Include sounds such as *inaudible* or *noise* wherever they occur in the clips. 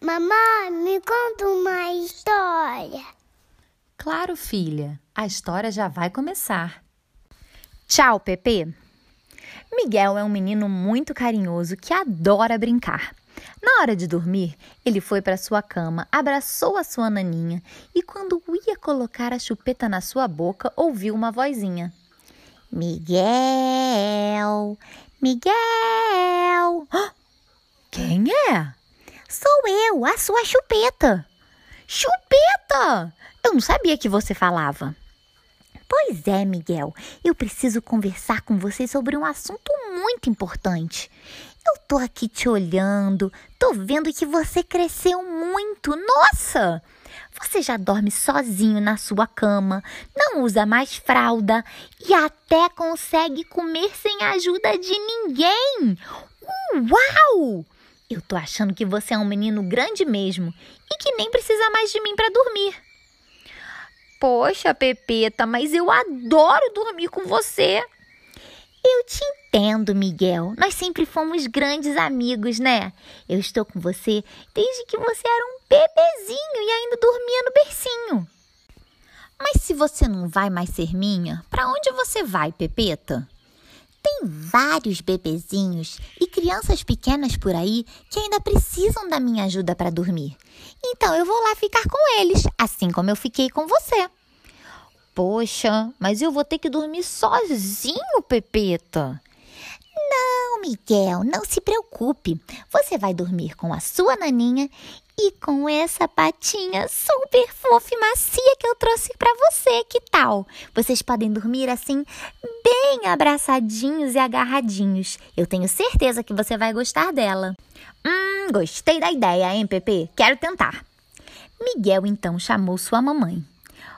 Mamãe, me conta uma história. Claro, filha, a história já vai começar. Tchau, Pepe. Miguel é um menino muito carinhoso que adora brincar. Na hora de dormir, ele foi para sua cama, abraçou a sua naninha e, quando ia colocar a chupeta na sua boca, ouviu uma vozinha: Miguel, Miguel. *gasps* Quem é? Sou eu, a sua chupeta. Chupeta! Eu não sabia que você falava. Pois é, Miguel, eu preciso conversar com você sobre um assunto muito importante. Eu tô aqui te olhando, tô vendo que você cresceu muito. Nossa! Você já dorme sozinho na sua cama, não usa mais fralda e até consegue comer sem a ajuda de ninguém. Uau! Eu tô achando que você é um menino grande mesmo e que nem precisa mais de mim para dormir. Poxa, Pepeta, mas eu adoro dormir com você. Eu te entendo, Miguel. Nós sempre fomos grandes amigos, né? Eu estou com você desde que você era um bebezinho e ainda dormia no bercinho. Mas se você não vai mais ser minha, para onde você vai, Pepeta? Vários bebezinhos e crianças pequenas por aí que ainda precisam da minha ajuda para dormir. Então eu vou lá ficar com eles, assim como eu fiquei com você. Poxa, mas eu vou ter que dormir sozinho, Pepeta. Não, Miguel, não se preocupe. Você vai dormir com a sua naninha e com essa patinha super fofa e macia que eu trouxe para você. Que tal? Vocês podem dormir assim, bem abraçadinhos e agarradinhos. Eu tenho certeza que você vai gostar dela. Hum, gostei da ideia, hein, Pepe? Quero tentar. Miguel então chamou sua mamãe.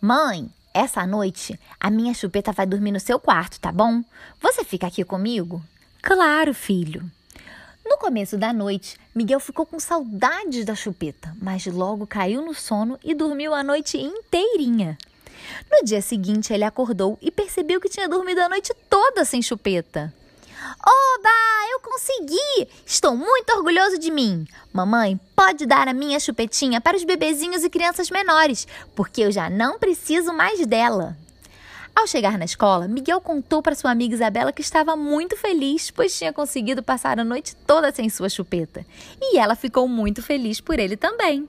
Mãe, essa noite a minha chupeta vai dormir no seu quarto, tá bom? Você fica aqui comigo? Claro, filho. No começo da noite, Miguel ficou com saudades da chupeta, mas logo caiu no sono e dormiu a noite inteirinha. No dia seguinte, ele acordou e percebeu que tinha dormido a noite toda sem chupeta. Oba, eu consegui! Estou muito orgulhoso de mim. Mamãe, pode dar a minha chupetinha para os bebezinhos e crianças menores, porque eu já não preciso mais dela. Ao chegar na escola, Miguel contou para sua amiga Isabela que estava muito feliz, pois tinha conseguido passar a noite toda sem sua chupeta. E ela ficou muito feliz por ele também.